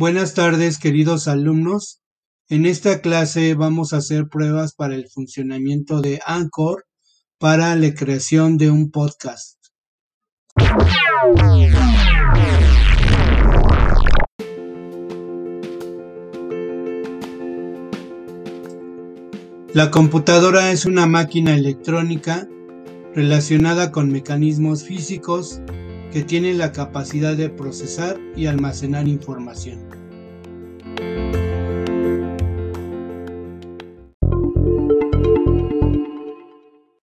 Buenas tardes, queridos alumnos. En esta clase vamos a hacer pruebas para el funcionamiento de Anchor para la creación de un podcast. La computadora es una máquina electrónica relacionada con mecanismos físicos que tienen la capacidad de procesar y almacenar información.